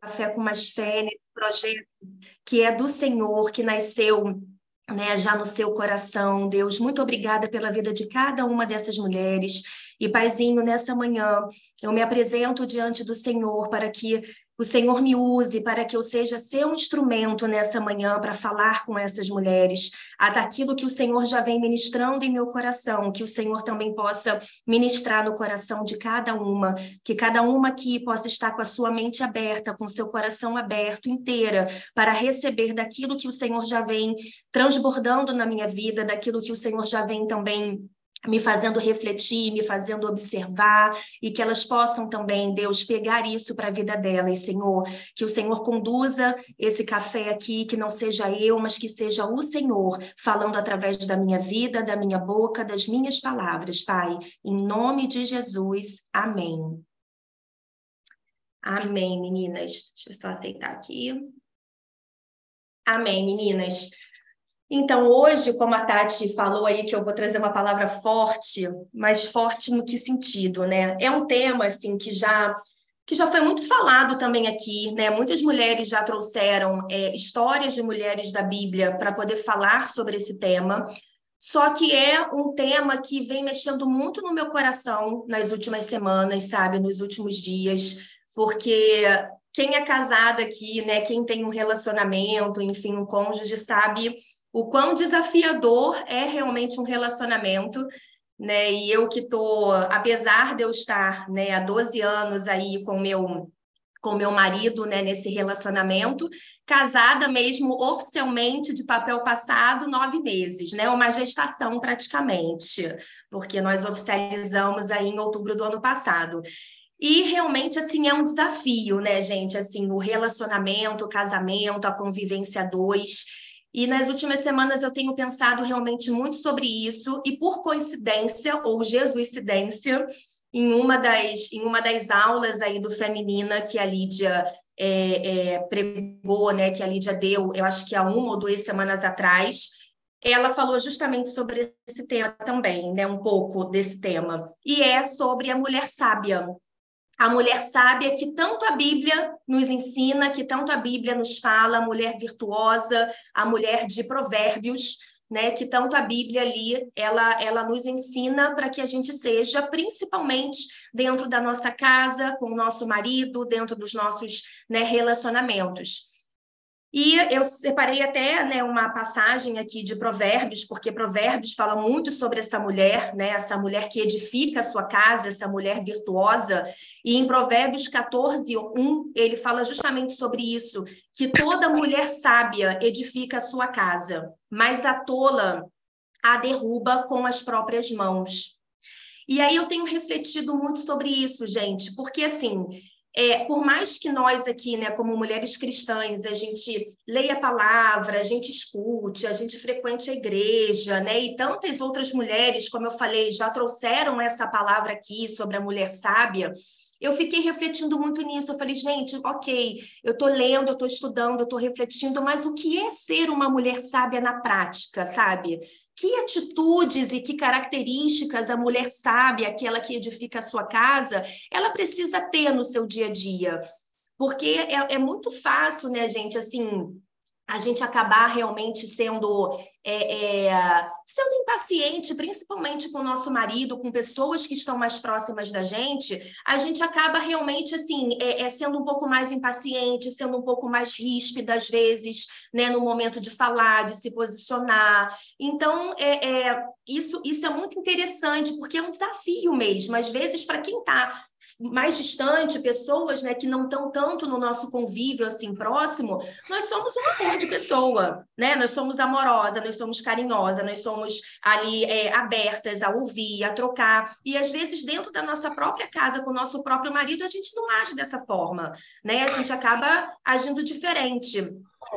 Café com Mais Fé, nesse projeto que é do Senhor, que nasceu né, já no seu coração. Deus, muito obrigada pela vida de cada uma dessas mulheres. E, Paizinho, nessa manhã, eu me apresento diante do Senhor para que o Senhor me use para que eu seja seu instrumento nessa manhã para falar com essas mulheres, daquilo que o Senhor já vem ministrando em meu coração, que o Senhor também possa ministrar no coração de cada uma, que cada uma aqui possa estar com a sua mente aberta, com o seu coração aberto inteira, para receber daquilo que o Senhor já vem transbordando na minha vida, daquilo que o Senhor já vem também me fazendo refletir, me fazendo observar, e que elas possam também, Deus, pegar isso para a vida delas, Senhor. Que o Senhor conduza esse café aqui, que não seja eu, mas que seja o Senhor falando através da minha vida, da minha boca, das minhas palavras, Pai. Em nome de Jesus, amém. Amém, meninas. Deixa eu só aceitar aqui. Amém, meninas. Então, hoje, como a Tati falou aí, que eu vou trazer uma palavra forte, mas forte no que sentido, né? É um tema, assim, que já que já foi muito falado também aqui, né? Muitas mulheres já trouxeram é, histórias de mulheres da Bíblia para poder falar sobre esse tema. Só que é um tema que vem mexendo muito no meu coração nas últimas semanas, sabe? Nos últimos dias, porque quem é casada aqui, né? Quem tem um relacionamento, enfim, um cônjuge, sabe o quão desafiador é realmente um relacionamento, né? E eu que tô, apesar de eu estar, né, há 12 anos aí com meu com meu marido, né, nesse relacionamento, casada mesmo oficialmente de papel passado nove meses, né, uma gestação praticamente, porque nós oficializamos aí em outubro do ano passado. E realmente assim é um desafio, né, gente? Assim, o relacionamento, o casamento, a convivência dois. E nas últimas semanas eu tenho pensado realmente muito sobre isso, e por coincidência, ou jesuicidência, em uma das, em uma das aulas aí do Feminina que a Lídia é, é, pregou, né, que a Lídia deu, eu acho que há uma ou duas semanas atrás, ela falou justamente sobre esse tema também, né, um pouco desse tema, e é sobre a mulher sábia, a mulher sábia que tanto a Bíblia nos ensina, que tanto a Bíblia nos fala, a mulher virtuosa, a mulher de provérbios, né, que tanto a Bíblia ali, ela, ela nos ensina para que a gente seja, principalmente dentro da nossa casa, com o nosso marido, dentro dos nossos né, relacionamentos. E eu separei até né, uma passagem aqui de Provérbios, porque Provérbios fala muito sobre essa mulher, né, essa mulher que edifica a sua casa, essa mulher virtuosa. E em Provérbios 14, 1, ele fala justamente sobre isso: que toda mulher sábia edifica a sua casa, mas a tola a derruba com as próprias mãos. E aí eu tenho refletido muito sobre isso, gente, porque assim, é, por mais que nós aqui, né, como mulheres cristãs, a gente leia a palavra, a gente escute, a gente frequente a igreja, né, e tantas outras mulheres, como eu falei, já trouxeram essa palavra aqui sobre a mulher sábia, eu fiquei refletindo muito nisso. Eu falei, gente, ok, eu estou lendo, eu estou estudando, eu estou refletindo, mas o que é ser uma mulher sábia na prática, sabe? Que atitudes e que características a mulher sábia, aquela que edifica a sua casa, ela precisa ter no seu dia a dia. Porque é, é muito fácil, né, gente, assim, a gente acabar realmente sendo é, é, sendo impaciente, principalmente com o nosso marido, com pessoas que estão mais próximas da gente, a gente acaba realmente assim é, é, sendo um pouco mais impaciente, sendo um pouco mais ríspida às vezes, né, no momento de falar, de se posicionar. Então, é, é isso, isso é muito interessante porque é um desafio mesmo. Às vezes, para quem está mais distante, pessoas né, que não estão tanto no nosso convívio assim próximo, nós somos um amor de pessoa, né? Nós somos amorosa, nós somos carinhosa, nós somos ali é, abertas a ouvir, a trocar. E às vezes, dentro da nossa própria casa, com o nosso próprio marido, a gente não age dessa forma, né? A gente acaba agindo diferente.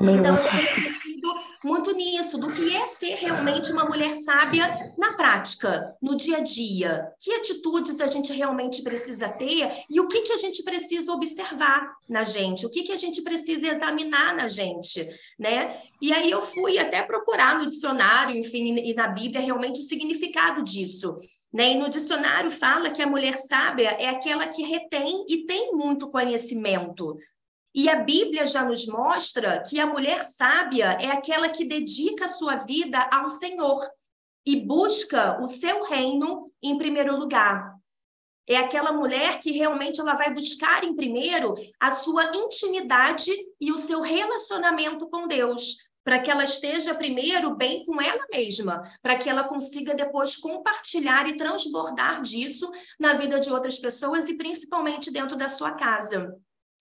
Então, eu tenho refletido muito nisso, do que é ser realmente uma mulher sábia na prática, no dia a dia. Que atitudes a gente realmente precisa ter e o que, que a gente precisa observar na gente, o que, que a gente precisa examinar na gente, né? E aí eu fui até procurar no dicionário, enfim, e na Bíblia, realmente o significado disso. Né? E no dicionário fala que a mulher sábia é aquela que retém e tem muito conhecimento, E a Bíblia já nos mostra que a mulher sábia é aquela que dedica a sua vida ao Senhor e busca o seu reino em primeiro lugar. É aquela mulher que realmente ela vai buscar em primeiro a sua intimidade e o seu relacionamento com Deus, para que ela esteja primeiro bem com ela mesma, para que ela consiga depois compartilhar e transbordar disso na vida de outras pessoas e principalmente dentro da sua casa.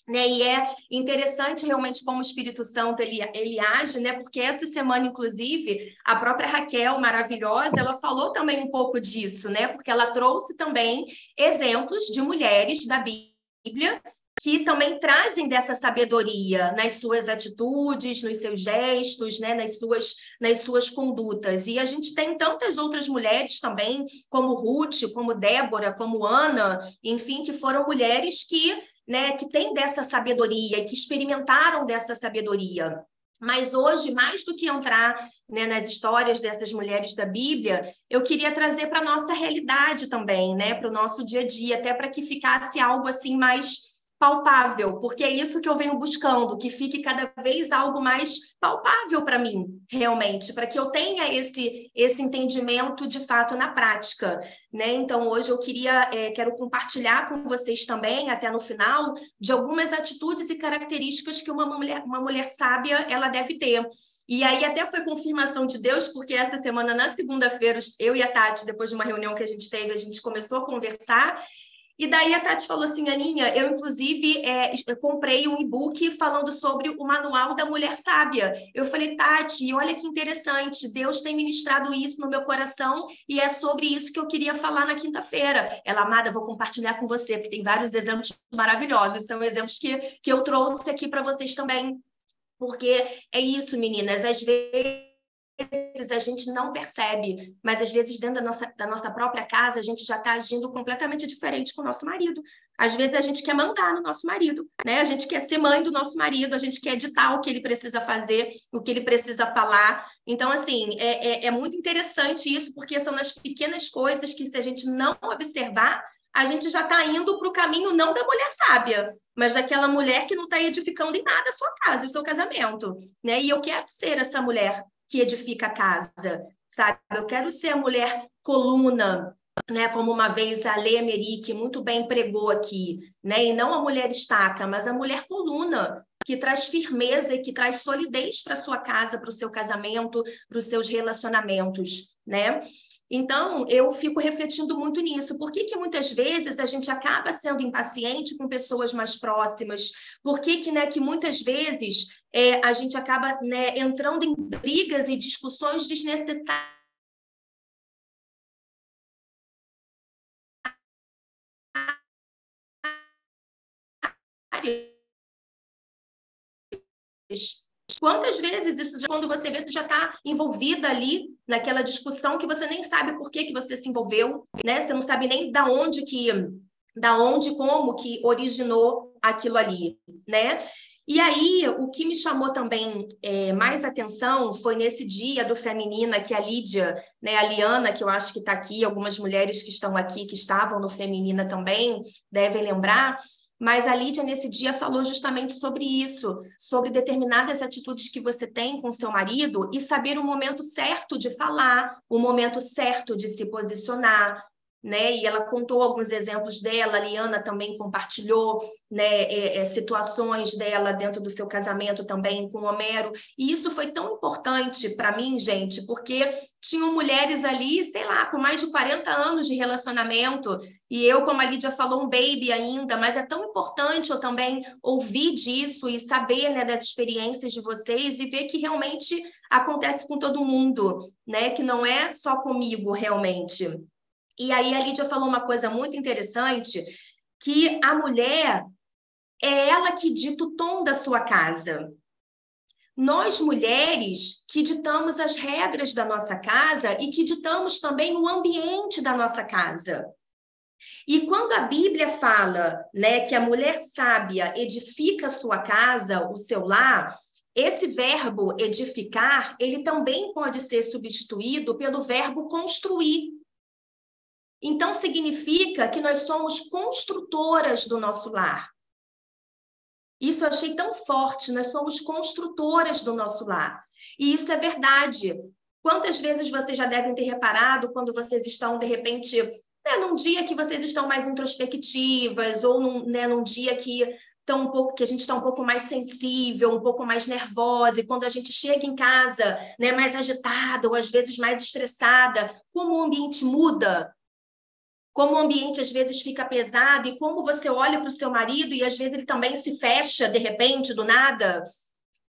Né? E é interessante realmente como o Espírito Santo ele, ele age, né? Porque essa semana, inclusive, a própria Raquel, maravilhosa, ela falou também um pouco disso, né? Porque ela trouxe também exemplos de mulheres da Bíblia que também trazem dessa sabedoria nas suas atitudes, nos seus gestos, né, nas suas nas suas condutas. E a gente tem tantas outras mulheres também, como Ruth, como Débora, como Ana, enfim, que foram mulheres que né, que têm dessa sabedoria e que experimentaram dessa sabedoria. Mas hoje, mais do que entrar né, nas histórias dessas mulheres da Bíblia, eu queria trazer para a nossa realidade também, né, para o nosso dia a dia, até para que ficasse algo assim mais palpável, porque é isso que eu venho buscando, que fique cada vez algo mais palpável para mim, realmente, para que eu tenha esse esse entendimento de fato na prática, né? Então hoje eu queria é, quero compartilhar com vocês também até no final de algumas atitudes e características que uma mulher uma mulher sábia ela deve ter. E aí até foi confirmação de Deus, porque essa semana, na segunda-feira, eu e a Tati, depois de uma reunião que a gente teve, a gente começou a conversar e daí a Tati falou assim, Aninha, eu inclusive é, eu comprei um e-book falando sobre o manual da mulher sábia. Eu falei, Tati, olha que interessante, Deus tem ministrado isso no meu coração e é sobre isso que eu queria falar na quinta-feira. Ela, amada, vou compartilhar com você, porque tem vários exemplos maravilhosos, são exemplos que, que eu trouxe aqui para vocês também. Porque é isso, meninas, às vezes vezes a gente não percebe, mas às vezes dentro da nossa, da nossa própria casa a gente já está agindo completamente diferente com o nosso marido. Às vezes a gente quer mandar no nosso marido, né? A gente quer ser mãe do nosso marido, a gente quer editar o que ele precisa fazer, o que ele precisa falar. Então, assim, é, é, é muito interessante isso, porque são nas pequenas coisas que, se a gente não observar, a gente já está indo para o caminho não da mulher sábia, mas daquela mulher que não está edificando em nada a sua casa, o seu casamento. Né? E eu quero ser essa mulher que edifica a casa, sabe? Eu quero ser a mulher coluna, né? Como uma vez a Lê Emerick muito bem pregou aqui, né? E não a mulher estaca, mas a mulher coluna, que traz firmeza e que traz solidez para sua casa, para o seu casamento, para os seus relacionamentos, né? Então, eu fico refletindo muito nisso. Por que, que muitas vezes a gente acaba sendo impaciente com pessoas mais próximas? Por que, que, né, que muitas vezes é, a gente acaba né, entrando em brigas e discussões desnecessárias? Quantas vezes isso, quando você vê, você já está envolvida ali naquela discussão que você nem sabe por que, que você se envolveu, né? Você não sabe nem da onde que, da onde, como que originou aquilo ali, né? E aí, o que me chamou também é, mais atenção foi nesse dia do Feminina, que a Lídia, né, a Liana, que eu acho que está aqui, algumas mulheres que estão aqui, que estavam no Feminina também, devem lembrar, mas a Lídia, nesse dia, falou justamente sobre isso, sobre determinadas atitudes que você tem com seu marido e saber o momento certo de falar, o momento certo de se posicionar, né? E ela contou alguns exemplos dela, a Liana também compartilhou, né, é, é, situações dela dentro do seu casamento também com Homero. E isso foi tão importante para mim, gente, porque tinham mulheres ali, sei lá, com mais de 40 anos de relacionamento, e eu, como a Lídia falou, um baby ainda, mas é tão importante eu também ouvir disso e saber, né, das experiências de vocês e ver que realmente acontece com todo mundo, né, que não é só comigo realmente. E aí a Lídia falou uma coisa muito interessante, que a mulher é ela que dita o tom da sua casa. Nós, mulheres, que ditamos as regras da nossa casa e que ditamos também o ambiente da nossa casa. E quando a Bíblia fala né, que a mulher sábia edifica a sua casa, o seu lar, esse verbo edificar, ele também pode ser substituído pelo verbo construir. Então, significa que nós somos construtoras do nosso lar. Isso eu achei tão forte. Nós somos construtoras do nosso lar. E isso é verdade. Quantas vezes vocês já devem ter reparado quando vocês estão, de repente, né, num dia que vocês estão mais introspectivas, ou num, né, num dia que estão um pouco, que a gente está um pouco mais sensível, um pouco mais nervosa, e quando a gente chega em casa, né, mais agitada, ou às vezes mais estressada, como o ambiente muda, como o ambiente às vezes fica pesado e como você olha para o seu marido e às vezes ele também se fecha de repente, do nada.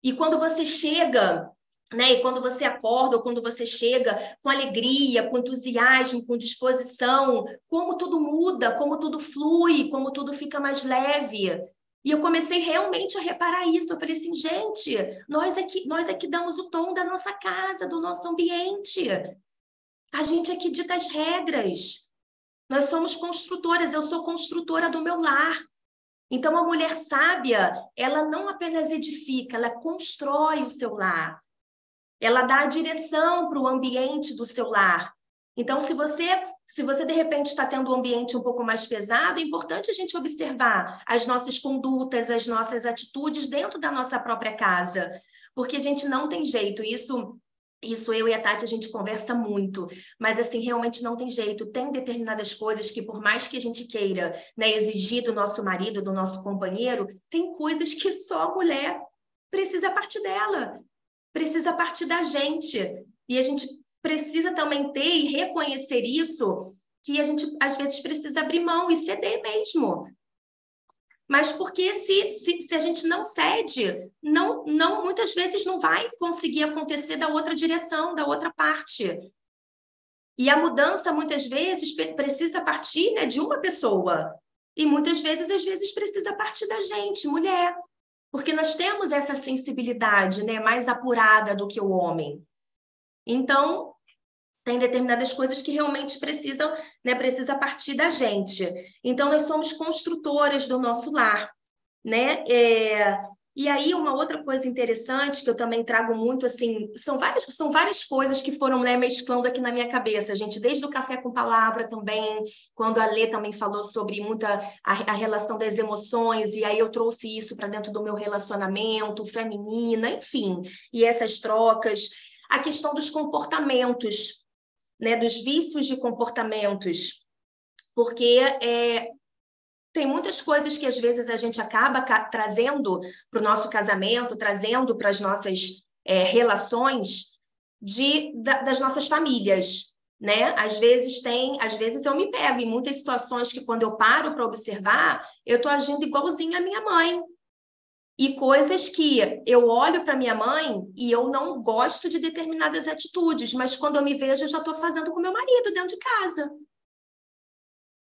E quando você chega, né, e quando você acorda ou quando você chega com alegria, com entusiasmo, com disposição, como tudo muda, como tudo flui, como tudo fica mais leve. E eu comecei realmente a reparar isso. Eu falei assim, gente, nós é que, nós é que damos o tom da nossa casa, do nosso ambiente. A gente é que dita as regras. Nós somos construtoras, eu sou construtora do meu lar. Então, a mulher sábia, ela não apenas edifica, ela constrói o seu lar. Ela dá a direção para o ambiente do seu lar. Então, se você, se você de repente está tendo um ambiente um pouco mais pesado, é importante a gente observar as nossas condutas, as nossas atitudes dentro da nossa própria casa, porque a gente não tem jeito. Isso isso eu e a Tati a gente conversa muito, mas assim, realmente não tem jeito. Tem determinadas coisas que, por mais que a gente queira né, exigir do nosso marido, do nosso companheiro, tem coisas que só a mulher precisa partir dela, precisa partir da gente. E a gente precisa também ter e reconhecer isso, que a gente às vezes precisa abrir mão e ceder mesmo mas porque se, se, se, a gente não cede, não, não muitas vezes não vai conseguir acontecer da outra direção, da outra parte. E a mudança, muitas vezes, precisa partir né, de uma pessoa. E muitas vezes, às vezes, precisa partir da gente, mulher. Porque nós temos essa sensibilidade né, mais apurada do que o homem. Então, tem determinadas coisas que realmente precisam, né, precisa partir da gente. Então, nós somos construtoras do nosso lar, né? É, e aí, uma outra coisa interessante que eu também trago muito, assim, são várias, são várias coisas que foram né, mesclando aqui na minha cabeça, gente, desde o café com palavra também, quando a Lê também falou sobre muita a, a relação das emoções, e aí eu trouxe isso para dentro do meu relacionamento, feminina, enfim, e essas trocas, a questão dos comportamentos, né, dos vícios de comportamentos, porque é, tem muitas coisas que às vezes a gente acaba trazendo para o nosso casamento, trazendo para as nossas é, relações de, da, das nossas famílias, né? Às vezes tem, às vezes eu me pego em muitas situações que quando eu paro para observar, eu estou agindo igualzinho à minha mãe, e coisas que eu olho para minha mãe e eu não gosto de determinadas atitudes, mas quando eu me vejo, eu já estou fazendo com meu marido dentro de casa.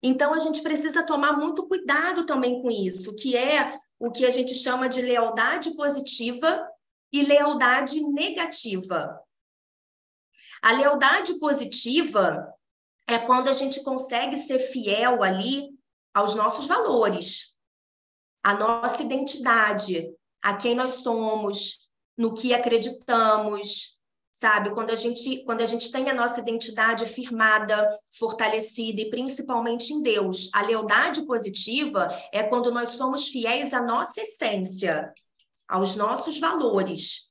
Então, a gente precisa tomar muito cuidado também com isso, que é o que a gente chama de lealdade positiva e lealdade negativa. A lealdade positiva é quando a gente consegue ser fiel ali aos nossos valores, a nossa identidade, a quem nós somos, no que acreditamos, sabe? Quando a gente, quando a gente tem a nossa identidade firmada, fortalecida e principalmente em Deus. A lealdade positiva é quando nós somos fiéis à nossa essência, aos nossos valores.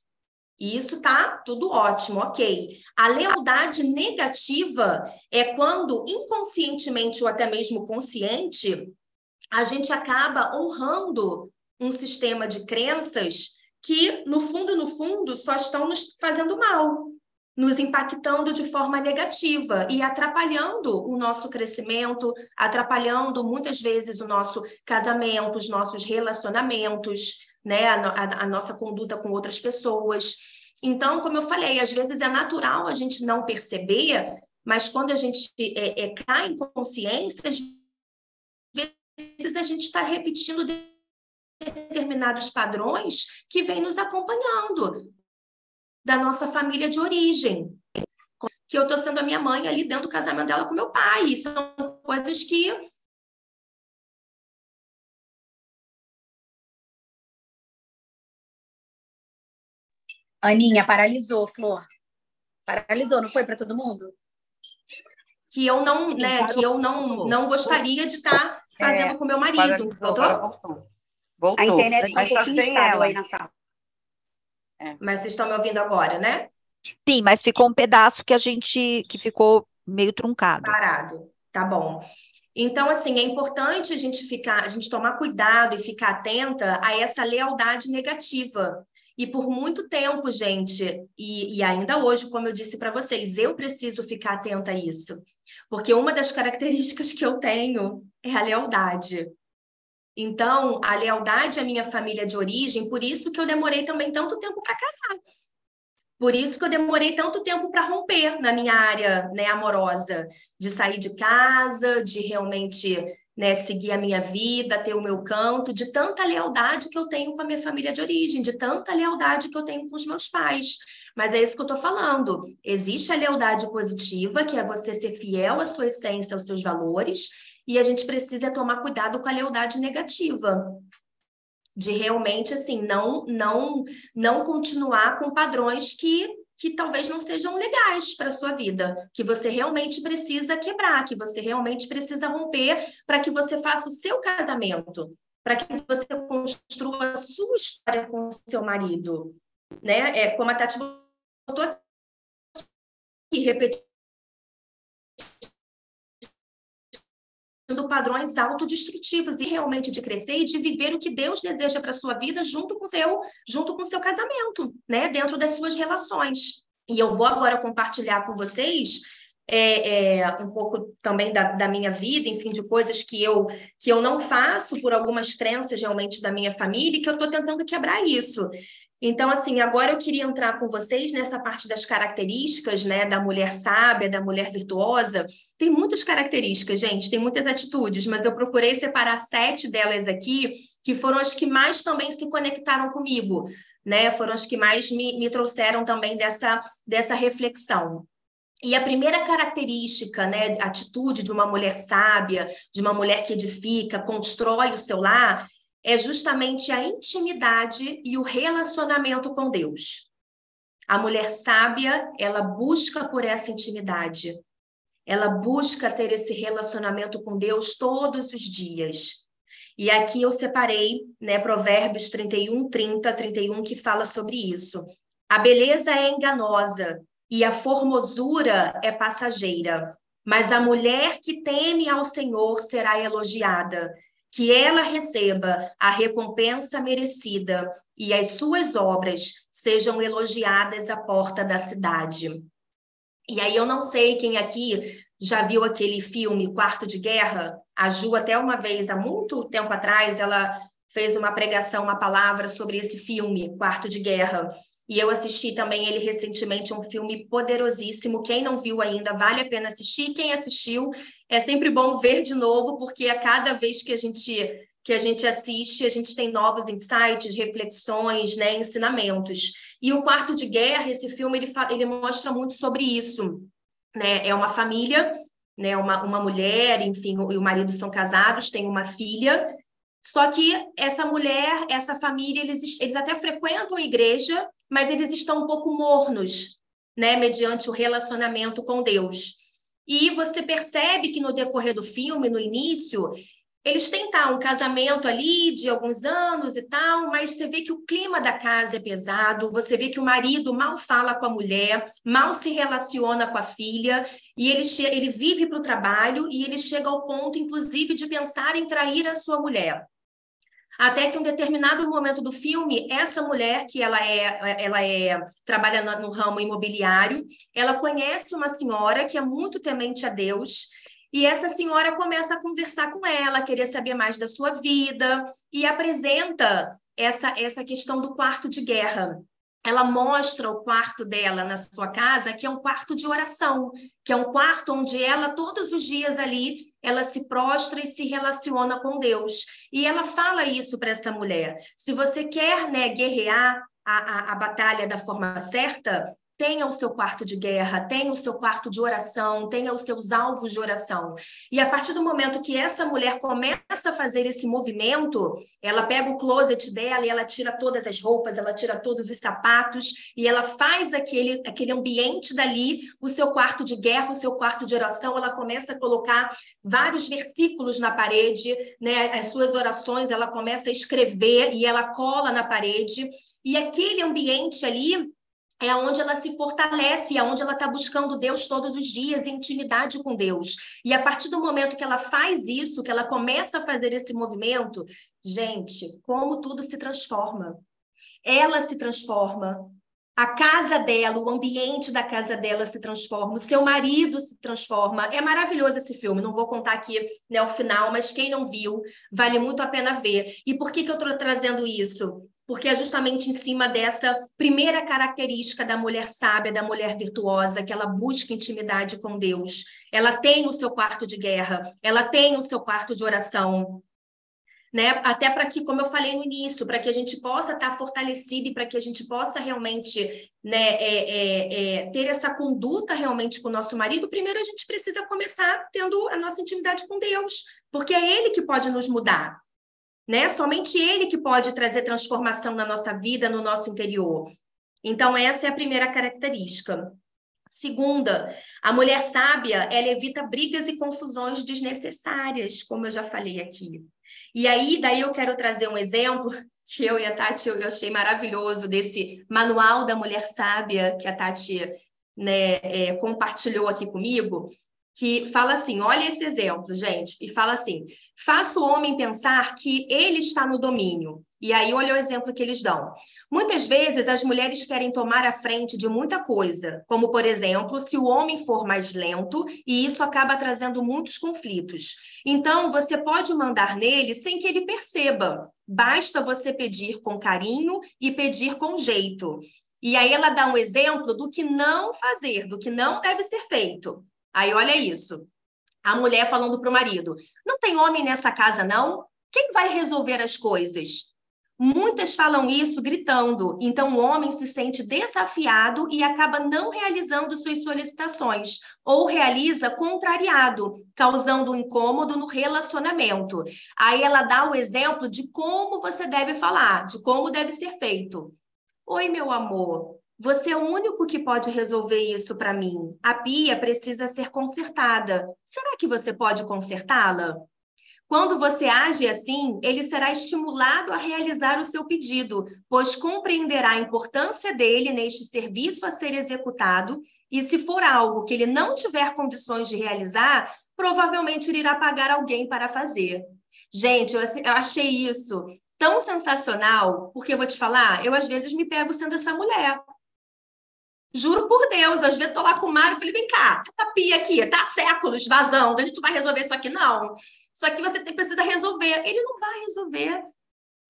E isso tá tudo ótimo, ok. A lealdade negativa é quando inconscientemente ou até mesmo consciente a gente acaba honrando um sistema de crenças que, no fundo, no fundo, só estão nos fazendo mal, nos impactando de forma negativa e atrapalhando o nosso crescimento, atrapalhando muitas vezes o nosso casamento, os nossos relacionamentos, né, a, a, a nossa conduta com outras pessoas. Então, como eu falei, às vezes é natural a gente não perceber, mas quando a gente é, é, cai em consciência, vezes a gente está repetindo determinados padrões que vêm nos acompanhando da nossa família de origem. Que eu estou sendo a minha mãe ali dentro do casamento dela com meu pai. E são coisas que Aninha, paralisou, Flor. Paralisou, não foi para todo mundo? Que eu não, né, que eu não, não gostaria de estar tá fazendo é, com meu marido. Voltou. A internet está um pouquinho aí na sala. Mas vocês estão me ouvindo agora, né? Sim, mas ficou um pedaço que a gente que ficou meio truncado. Parado. Tá bom. Então, assim, é importante a gente ficar, a gente tomar cuidado e ficar atenta a essa lealdade negativa. E por muito tempo, gente, e, e ainda hoje, como eu disse para vocês, eu preciso ficar atenta a isso. Porque uma das características que eu tenho é a lealdade. Então, a lealdade à minha família de origem, por isso que eu demorei também tanto tempo para casar. Por isso que eu demorei tanto tempo para romper na minha área né, amorosa, de sair de casa, de realmente né, seguir a minha vida, ter o meu canto, de tanta lealdade que eu tenho com a minha família de origem, de tanta lealdade que eu tenho com os meus pais. Mas é isso que eu estou falando. Existe a lealdade positiva, que é você ser fiel à sua essência, aos seus valores, e a gente precisa tomar cuidado com a lealdade negativa de realmente assim não não não continuar com padrões que que talvez não sejam legais para a sua vida, que você realmente precisa quebrar, que você realmente precisa romper para que você faça o seu casamento, para que você construa a sua história com o seu marido, né? É como a Tati botou aqui, repetindo padrões autodestrutivos e realmente de crescer e de viver o que Deus deseja para sua vida junto com seu junto com seu casamento, né? Dentro das suas relações. E eu vou agora compartilhar com vocês é, é, um pouco também da, da, minha vida, enfim, de coisas que eu que eu não faço por algumas crenças realmente da minha família e que eu estou tentando quebrar isso. Então, assim, agora eu queria entrar com vocês nessa parte das características, né, da mulher sábia, da mulher virtuosa. Tem muitas características, gente, tem muitas atitudes, mas eu procurei separar sete delas aqui, que foram as que mais também se conectaram comigo, né? Foram as que mais me, me trouxeram também dessa, dessa reflexão. E a primeira característica, né, atitude de uma mulher sábia, de uma mulher que edifica, constrói o seu lar, é justamente a intimidade e o relacionamento com Deus. A mulher sábia, ela busca por essa intimidade. Ela busca ter esse relacionamento com Deus todos os dias. E aqui eu separei, né, Provérbios 31, 30, 31, que fala sobre isso. A beleza é enganosa e a formosura é passageira, mas a mulher que teme ao Senhor será elogiada que ela receba a recompensa merecida e as suas obras sejam elogiadas à porta da cidade. E aí eu não sei quem aqui já viu aquele filme Quarto de Guerra. A Ju até uma vez há muito tempo atrás ela fez uma pregação, uma palavra sobre esse filme Quarto de Guerra. E eu assisti também ele recentemente, um filme poderosíssimo. Quem não viu ainda, vale a pena assistir. Quem assistiu, é sempre bom ver de novo, porque a cada vez que a gente que a gente assiste, a gente tem novos insights, reflexões, né, ensinamentos. E o Quarto de Guerra, esse filme, ele, ele mostra muito sobre isso. Né? É uma família, né, uma, uma mulher, enfim, e o marido são casados, tem uma filha, só que essa mulher, essa família, eles, eles até frequentam a igreja, mas eles estão um pouco mornos, né, mediante o relacionamento com Deus. E você percebe que no decorrer do filme, no início, eles têm tá, um casamento ali de alguns anos e tal, mas você vê que o clima da casa é pesado, você vê que o marido mal fala com a mulher, mal se relaciona com a filha, e ele, ele vive para o trabalho e ele chega ao ponto, inclusive, de pensar em trair a sua mulher. Até que um determinado momento do filme, essa mulher que ela é, ela é trabalha no, no ramo imobiliário, ela conhece uma senhora que é muito temente a Deus e essa senhora começa a conversar com ela, querer saber mais da sua vida e apresenta essa essa questão do quarto de guerra ela mostra o quarto dela na sua casa, que é um quarto de oração, que é um quarto onde ela, todos os dias ali, ela se prostra e se relaciona com Deus. E ela fala isso para essa mulher. Se você quer né, guerrear a, a, a batalha da forma certa, tenha o seu quarto de guerra, tenha o seu quarto de oração, tenha os seus alvos de oração. E a partir do momento que essa mulher começa a fazer esse movimento, ela pega o closet dela e ela tira todas as roupas, ela tira todos os sapatos e ela faz aquele, aquele ambiente dali, o seu quarto de guerra, o seu quarto de oração, ela começa a colocar vários versículos na parede, né? As suas orações, ela começa a escrever e ela cola na parede. E aquele ambiente ali é onde ela se fortalece, é onde ela está buscando Deus todos os dias, em intimidade com Deus. E a partir do momento que ela faz isso, que ela começa a fazer esse movimento, gente, como tudo se transforma. Ela se transforma, a casa dela, o ambiente da casa dela se transforma, o seu marido se transforma. É maravilhoso esse filme, não vou contar aqui né, o final, mas quem não viu, vale muito a pena ver. E por que, que eu estou trazendo isso? Porque é justamente em cima dessa primeira característica da mulher sábia, da mulher virtuosa, que ela busca intimidade com Deus. Ela tem o seu quarto de guerra, ela tem o seu quarto de oração. Né? Até para que, como eu falei no início, para que a gente possa estar fortalecido e para que a gente possa realmente né, é, é, é, ter essa conduta realmente com o nosso marido, primeiro a gente precisa começar tendo a nossa intimidade com Deus, porque é Ele que pode nos mudar né? Somente ele que pode trazer transformação na nossa vida, no nosso interior. Então, essa é a primeira característica. Segunda, a mulher sábia, ela evita brigas e confusões desnecessárias, como eu já falei aqui. E aí, daí eu quero trazer um exemplo que eu e a Tati eu achei maravilhoso desse manual da mulher sábia que a Tati né, é, compartilhou aqui comigo, que fala assim: olha esse exemplo, gente, e fala assim: faça o homem pensar que ele está no domínio. E aí, olha o exemplo que eles dão. Muitas vezes as mulheres querem tomar a frente de muita coisa, como, por exemplo, se o homem for mais lento, e isso acaba trazendo muitos conflitos. Então, você pode mandar nele sem que ele perceba. Basta você pedir com carinho e pedir com jeito. E aí ela dá um exemplo do que não fazer, do que não deve ser feito. Aí olha isso. A mulher falando para o marido: não tem homem nessa casa, não? Quem vai resolver as coisas? Muitas falam isso gritando, então o homem se sente desafiado e acaba não realizando suas solicitações, ou realiza contrariado, causando um incômodo no relacionamento. Aí ela dá o exemplo de como você deve falar, de como deve ser feito. Oi, meu amor, você é o único que pode resolver isso para mim. A pia precisa ser consertada. Será que você pode consertá-la? Quando você age assim, ele será estimulado a realizar o seu pedido, pois compreenderá a importância dele neste serviço a ser executado, e se for algo que ele não tiver condições de realizar, provavelmente irá pagar alguém para fazer. Gente, eu achei isso tão sensacional, porque eu vou te falar, eu às vezes me pego sendo essa mulher. Juro por Deus, às vezes tô lá com o Mário, falei, vem cá, essa pia aqui, tá séculos vazando, a gente vai resolver isso aqui, não. Só que você precisa resolver. Ele não vai resolver.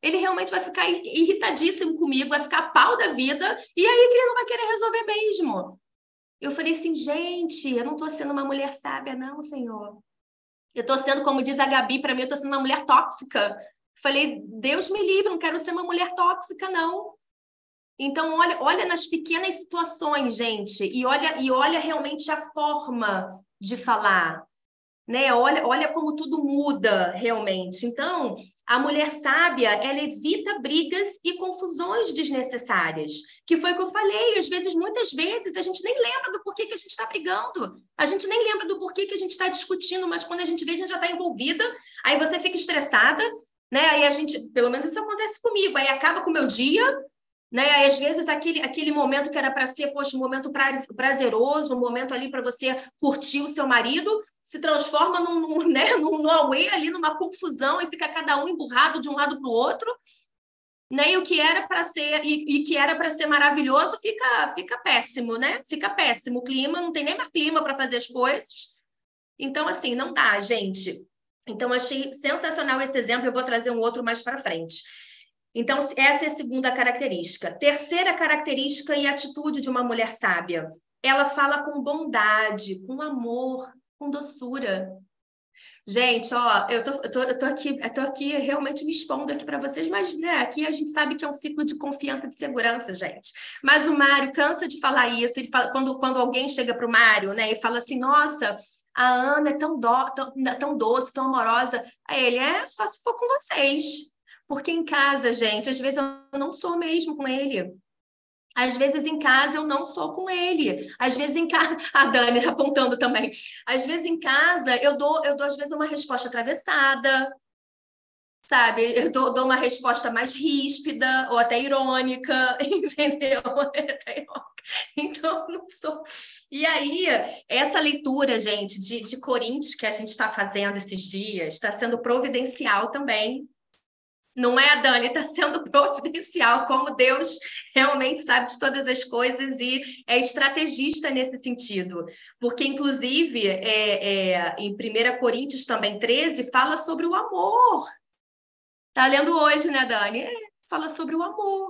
Ele realmente vai ficar irritadíssimo comigo, vai ficar pau da vida, e aí que ele não vai querer resolver mesmo. Eu falei assim, gente, eu não tô sendo uma mulher sábia, não, senhor. Eu tô sendo, como diz a Gabi, para mim, eu tô sendo uma mulher tóxica. Falei, Deus me livre, não quero ser uma mulher tóxica, não. Então, olha, olha nas pequenas situações, gente, e olha, e olha realmente a forma de falar. Né? Olha, olha como tudo muda realmente. Então, a mulher sábia, ela evita brigas e confusões desnecessárias, que foi o que eu falei. Às vezes, muitas vezes, a gente nem lembra do porquê que a gente está brigando, a gente nem lembra do porquê que a gente está discutindo, mas quando a gente vê, a gente já está envolvida, aí você fica estressada, né? Aí a gente, pelo menos isso acontece comigo, aí acaba com o meu dia, né? Às vezes aquele, aquele momento que era para ser, poxa, um momento prazeroso, um momento ali para você curtir o seu marido, se transforma num, num, né, num, num away ali, numa confusão, e fica cada um emburrado de um lado para o outro. Né? E o que era para ser e, e, que era para ser maravilhoso fica fica péssimo, né? Fica péssimo o clima, não tem nem mais clima para fazer as coisas. Então assim, não dá, gente. Então achei sensacional esse exemplo, eu vou trazer um outro mais para frente. Então, essa é a segunda característica. Terceira característica e atitude de uma mulher sábia. Ela fala com bondade, com amor, com doçura. Gente, ó, eu tô, eu tô, eu tô aqui, eu tô aqui realmente me expondo aqui para vocês, mas né, aqui a gente sabe que é um ciclo de confiança e de segurança, gente. Mas o Mário cansa de falar isso. Ele fala, quando, quando alguém chega para o Mário, né, e fala assim, nossa, a Ana é tão, do, tão, tão doce, tão amorosa. Aí ele é só se for com vocês. Porque em casa, gente, às vezes eu não sou mesmo com ele. Às vezes em casa eu não sou com ele. Às vezes em casa, a Dani apontando também. Às vezes em casa eu dou, eu dou às vezes uma resposta atravessada, sabe? Eu dou, dou uma resposta mais ríspida ou até irônica, entendeu? Então não sou. E aí essa leitura, gente, de, de Coríntios que a gente está fazendo esses dias está sendo providencial também não é Dani, está sendo providencial, como Deus realmente sabe de todas as coisas e é estrategista nesse sentido. Porque, inclusive, é, é, em 1 Coríntios também 13, fala sobre o amor. Está lendo hoje, né, Dani? É, fala sobre o amor.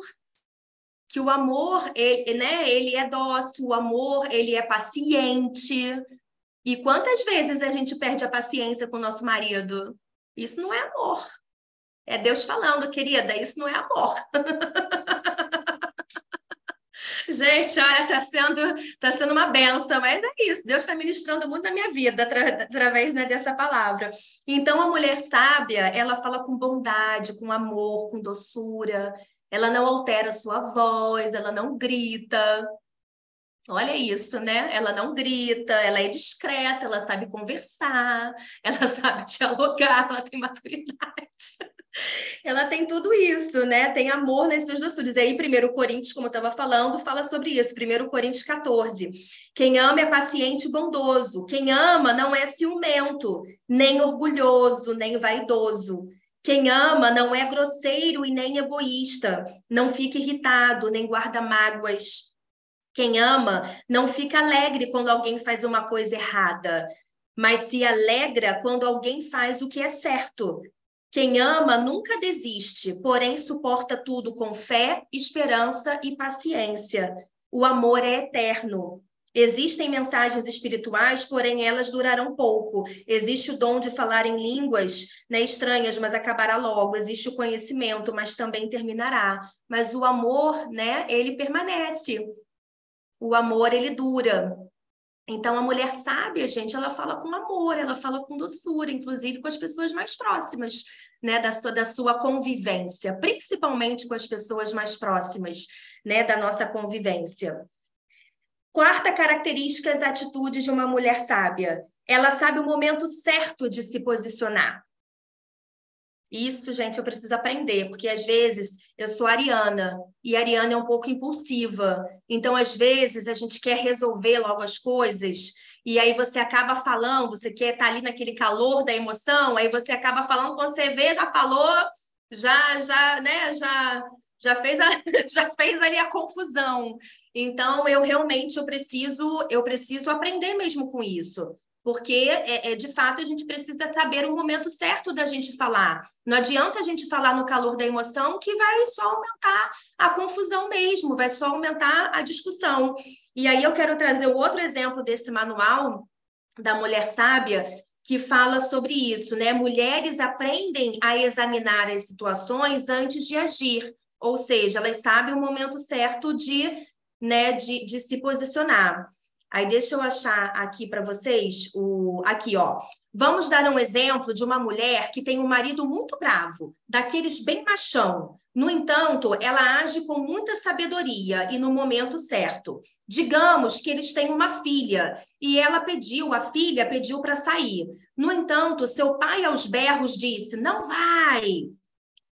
Que o amor, ele, né, ele é dócil, o amor, ele é paciente. E quantas vezes a gente perde a paciência com o nosso marido? Isso não é amor. É Deus falando, querida, isso não é amor. Gente, olha, está sendo, tá sendo uma benção, mas é isso. Deus está ministrando muito na minha vida atra, através né, dessa palavra. Então, a mulher sábia, ela fala com bondade, com amor, com doçura. Ela não altera sua voz, ela não grita. Olha isso, né? Ela não grita, ela é discreta, ela sabe conversar, ela sabe dialogar, ela tem maturidade. Ela tem tudo isso, né? Tem amor nas suas doçuras. Aí, 1 Coríntios, como eu estava falando, fala sobre isso. 1 Coríntios 14. Quem ama é paciente e bondoso. Quem ama não é ciumento, nem orgulhoso, nem vaidoso. Quem ama não é grosseiro e nem egoísta. Não fica irritado, nem guarda mágoas. Quem ama não fica alegre quando alguém faz uma coisa errada, mas se alegra quando alguém faz o que é certo. Quem ama nunca desiste, porém suporta tudo com fé, esperança e paciência. O amor é eterno. Existem mensagens espirituais, porém elas durarão pouco. Existe o dom de falar em línguas né, estranhas, mas acabará logo. Existe o conhecimento, mas também terminará. Mas o amor, né, ele permanece. O amor, ele dura. Então, a mulher sábia, gente, ela fala com amor, ela fala com doçura, inclusive com as pessoas mais próximas, né, da sua, da sua convivência, principalmente com as pessoas mais próximas, né, da nossa convivência. Quarta característica, as atitudes de uma mulher sábia. Ela sabe o momento certo de se posicionar. Isso, gente, eu preciso aprender, porque às vezes eu sou ariana e a ariana é um pouco impulsiva. Então, às vezes, a gente quer resolver logo as coisas e aí você acaba falando, você quer estar tá ali naquele calor da emoção, aí você acaba falando, quando você vê, já falou, já, já, né, já, já fez, a, já fez ali a confusão. Então, eu realmente eu preciso, eu preciso aprender mesmo com isso porque é, é, de fato a gente precisa saber o momento certo da gente falar. Não adianta a gente falar no calor da emoção que vai só aumentar a confusão mesmo, vai só aumentar a discussão. E aí eu quero trazer o outro exemplo desse manual da mulher sábia que fala sobre isso, né? Mulheres aprendem a examinar as situações antes de agir, ou seja, elas sabem o momento certo de, né, de, de se posicionar. Aí deixa eu achar aqui para vocês o aqui, ó. Vamos dar um exemplo de uma mulher que tem um marido muito bravo, daqueles bem machão. No entanto, ela age com muita sabedoria e no momento certo. Digamos que eles têm uma filha e ela pediu, a filha pediu para sair. No entanto, seu pai aos berros disse: "Não vai".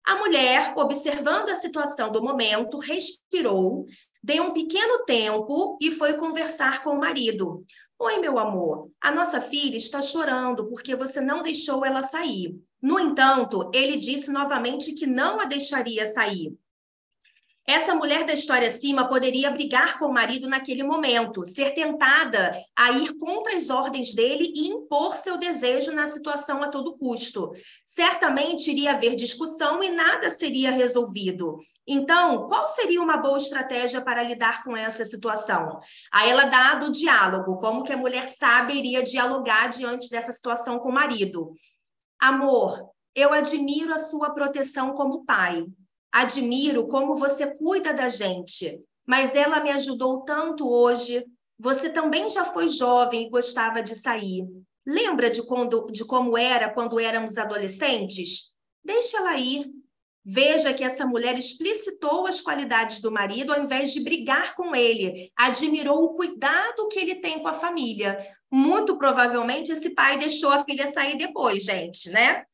A mulher, observando a situação do momento, respirou Deu um pequeno tempo e foi conversar com o marido. Oi, meu amor, a nossa filha está chorando porque você não deixou ela sair. No entanto, ele disse novamente que não a deixaria sair. Essa mulher da história acima poderia brigar com o marido naquele momento, ser tentada a ir contra as ordens dele e impor seu desejo na situação a todo custo. Certamente iria haver discussão e nada seria resolvido. Então, qual seria uma boa estratégia para lidar com essa situação? Aí ela dá do diálogo, como que a mulher sábia iria dialogar diante dessa situação com o marido. Amor, eu admiro a sua proteção como pai admiro como você cuida da gente, mas ela me ajudou tanto hoje. Você também já foi jovem e gostava de sair. Lembra de, quando, de como era quando éramos adolescentes? Deixa ela ir. Veja que essa mulher explicitou as qualidades do marido ao invés de brigar com ele. Admirou o cuidado que ele tem com a família. Muito provavelmente esse pai deixou a filha sair depois, gente, né?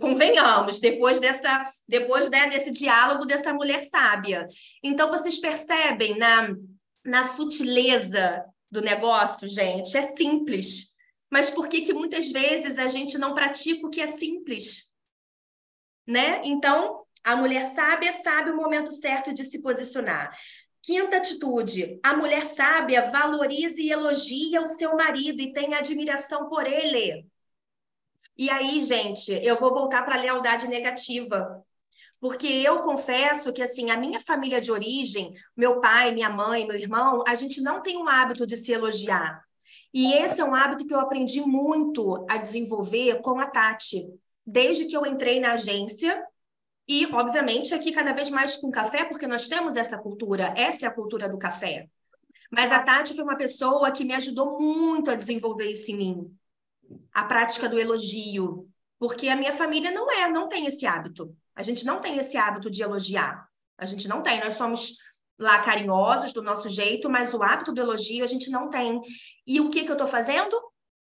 Convenhamos, depois dessa, depois né, desse diálogo dessa mulher sábia. Então vocês percebem na, na sutileza do negócio, gente, é simples. Mas por que que muitas vezes a gente não pratica o que é simples? Né? Então, a mulher sábia sabe o momento certo de se posicionar. Quinta atitude: a mulher sábia valoriza e elogia o seu marido e tem admiração por ele. E aí, gente, eu vou voltar para a lealdade negativa. Porque eu confesso que, assim, a minha família de origem, meu pai, minha mãe, meu irmão, a gente não tem um hábito de se elogiar. E esse é um hábito que eu aprendi muito a desenvolver com a Tati. Desde que eu entrei na agência, e, obviamente, aqui cada vez mais com café, porque nós temos essa cultura, essa é a cultura do café. Mas a Tati foi uma pessoa que me ajudou muito a desenvolver isso em mim a prática do elogio, porque a minha família não é, não tem esse hábito. A gente não tem esse hábito de elogiar. A gente não tem. Nós somos lá carinhosos do nosso jeito, mas o hábito do elogio a gente não tem. E o que que eu estou fazendo?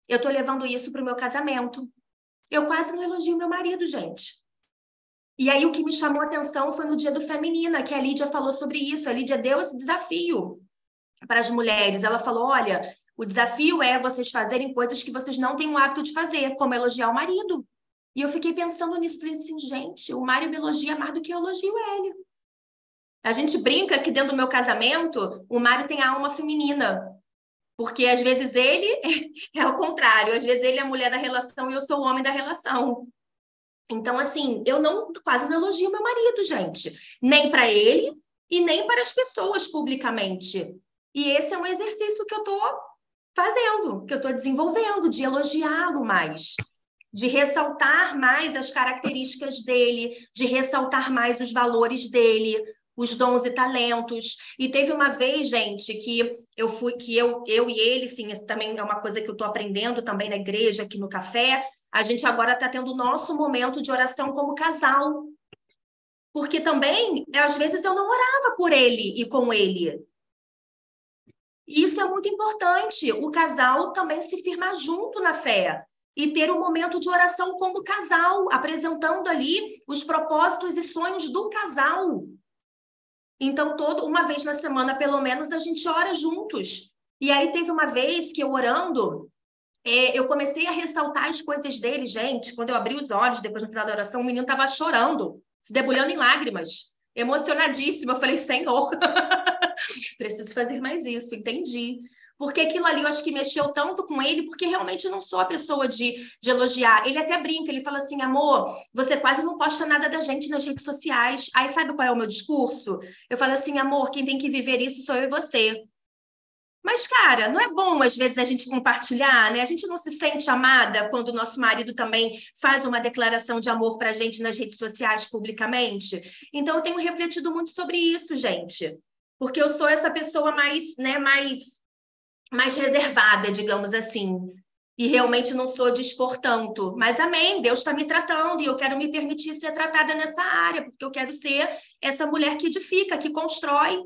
Eu estou levando isso para o meu casamento. Eu quase não elogio meu marido, gente. E aí o que me chamou a atenção foi no dia do Feminina, que a Lídia falou sobre isso. A Lídia deu esse desafio para as mulheres. Ela falou: olha, o desafio é vocês fazerem coisas que vocês não têm o hábito de fazer, como elogiar o marido. E eu fiquei pensando nisso, falei assim, gente, o Mário me elogia mais do que eu elogio ele. A gente brinca que dentro do meu casamento, o Mário tem a alma feminina. Porque às vezes ele é, o contrário, às vezes ele é a mulher da relação e eu sou o homem da relação. Então, assim, eu não quase não elogio meu marido, gente. Nem para ele e nem para as pessoas publicamente. E esse é um exercício que eu estou fazendo, que eu estou desenvolvendo, de elogiá-lo mais, de ressaltar mais as características dele, de ressaltar mais os valores dele, os dons e talentos. E teve uma vez, gente, que eu fui, que eu, eu e ele, enfim, também é uma coisa que eu estou aprendendo também na igreja, aqui no café. A gente agora está tendo o nosso momento de oração como casal. Porque também, às vezes, eu não orava por ele e com ele. Isso é muito importante, o casal também se firmar junto na fé e ter um momento de oração como casal, apresentando ali os propósitos e sonhos do casal. Então, todo uma vez na semana, pelo menos, a gente ora juntos. E aí teve uma vez que eu orando, é, eu comecei a ressaltar as coisas dele, gente. Quando eu abri os olhos depois no final da oração, o menino estava chorando, se debulhando em lágrimas, emocionadíssimo. Eu falei, Senhor, preciso fazer mais isso, entendi. Porque aquilo ali eu acho que mexeu tanto com ele, porque realmente eu não sou a pessoa de, de elogiar. Ele até brinca, ele fala assim: amor, você quase não posta nada da gente nas redes sociais. Aí sabe qual é o meu discurso? Eu falo assim: amor, quem tem que viver isso sou eu e você. Mas, cara, não é bom às vezes a gente compartilhar, né? A gente não se sente amada quando o nosso marido também faz uma declaração de amor para a gente nas redes sociais publicamente. Então, eu tenho refletido muito sobre isso, gente porque eu sou essa pessoa mais, né, mais, mais reservada, digamos assim. E realmente não sou de expor tanto. Mas amém, Deus está me tratando e eu quero me permitir ser tratada nessa área, porque eu quero ser essa mulher que edifica, que constrói,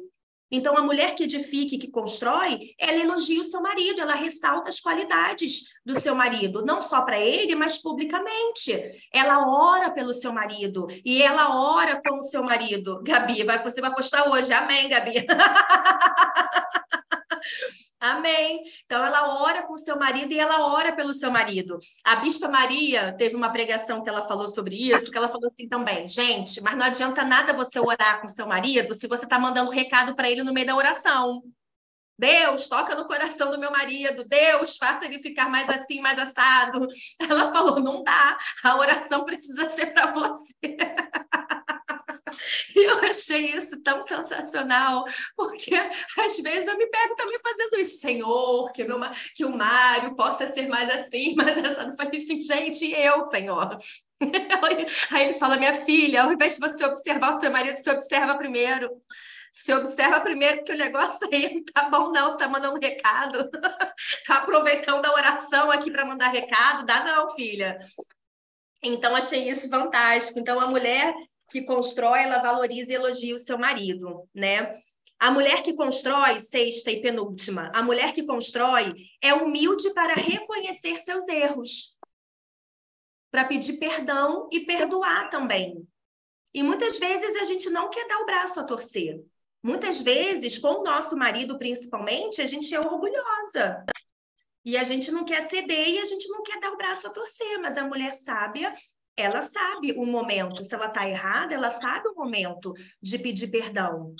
então, a mulher que edifica e que constrói, ela elogia o seu marido, ela ressalta as qualidades do seu marido, não só para ele, mas publicamente. Ela ora pelo seu marido e ela ora com o seu marido. Gabi, vai, você vai postar hoje. Amém, Gabi. Amém. Então ela ora com seu marido e ela ora pelo seu marido. A Bispa Maria teve uma pregação que ela falou sobre isso, que ela falou assim também, gente, mas não adianta nada você orar com seu marido se você está mandando recado para ele no meio da oração. Deus, toca no coração do meu marido. Deus, faça ele ficar mais assim, mais assado. Ela falou: não dá, a oração precisa ser para você. E eu achei isso tão sensacional, porque às vezes eu me pego também fazendo isso, Senhor, que, meu, que o Mário possa ser mais assim, mas essa não falei assim, gente, eu, Senhor. Aí ele fala, minha filha, ao invés de você observar o seu marido, você observa primeiro. Se observa primeiro que o negócio aí não tá bom, não. Você tá mandando recado, tá aproveitando a oração aqui para mandar recado, dá não, filha. Então, achei isso fantástico. Então, a mulher que constrói, ela valoriza e elogia o seu marido, né? A mulher que constrói, sexta e penúltima, a mulher que constrói é humilde para reconhecer seus erros, para pedir perdão e perdoar também. E muitas vezes a gente não quer dar o braço a torcer. Muitas vezes, com o nosso marido principalmente, a gente é orgulhosa. E a gente não quer ceder e a gente não quer dar o braço a torcer, mas a mulher sábia ela sabe o momento. Se ela está errada, ela sabe o momento de pedir perdão.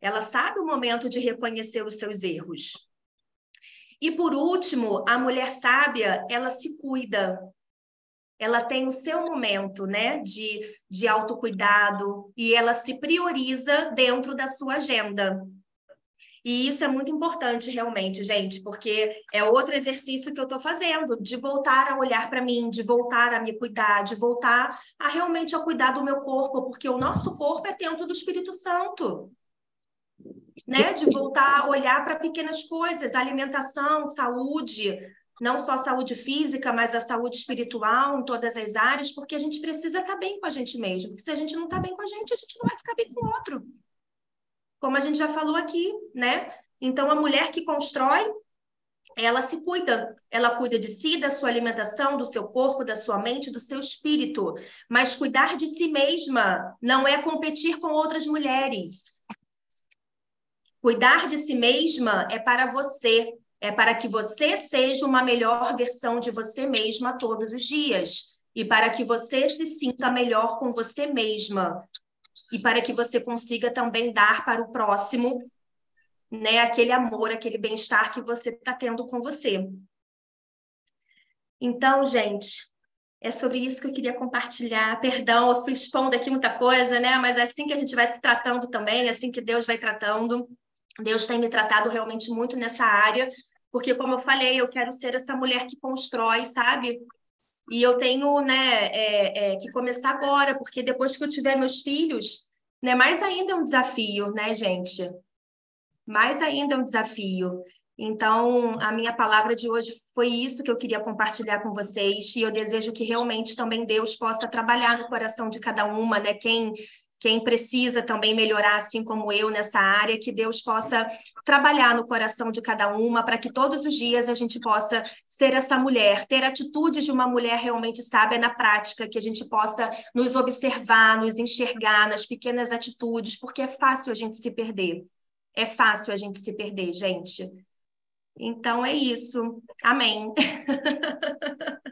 Ela sabe o momento de reconhecer os seus erros. E por último, a mulher sábia, ela se cuida. Ela tem o seu momento, né, de, de autocuidado e ela se prioriza dentro da sua agenda. E isso é muito importante, realmente, gente, porque é outro exercício que eu estou fazendo, de voltar a olhar para mim, de voltar a me cuidar, de voltar a realmente a cuidar do meu corpo, porque o nosso corpo é templo do Espírito Santo. Né? De voltar a olhar para pequenas coisas, alimentação, saúde, não só saúde física, mas a saúde espiritual em todas as áreas, porque a gente precisa estar tá bem com a gente mesmo. Porque se a gente não está bem com a gente, a gente não vai ficar bem com o outro como a gente já falou aqui, né? Então, a mulher que constrói, ela se cuida, ela cuida de si, da sua alimentação, do seu corpo, da sua mente, do seu espírito. Mas cuidar de si mesma não é competir com outras mulheres. Cuidar de si mesma é para você, é para que você seja uma melhor versão de você mesma todos os dias e para que você se sinta melhor com você mesma, e para que você consiga também dar para o próximo né, aquele amor, aquele bem-estar que você está tendo com você. Então, gente, é sobre isso que eu queria compartilhar. Perdão, eu fui expondo aqui muita coisa, né? Mas é assim que a gente vai se tratando também, é assim que Deus vai tratando. Deus tem me tratado realmente muito nessa área, porque, como eu falei, eu quero ser essa mulher que constrói, sabe? E eu tenho né, é, é, que começar agora, porque depois que eu tiver meus filhos, né, mais ainda é um desafio, né, gente? Mais ainda é um desafio. Então, a minha palavra de hoje foi isso que eu queria compartilhar com vocês, e eu desejo que realmente também Deus possa trabalhar no coração de cada uma, né? Quem quem precisa também melhorar, assim como eu, nessa área, que Deus possa trabalhar no coração de cada uma, para que todos os dias a gente possa ser essa mulher, ter atitudes de uma mulher realmente sábia na prática, que a gente possa nos observar, nos enxergar nas pequenas atitudes, porque é fácil a gente se perder. É fácil a gente se perder, gente. Então é isso. Amém.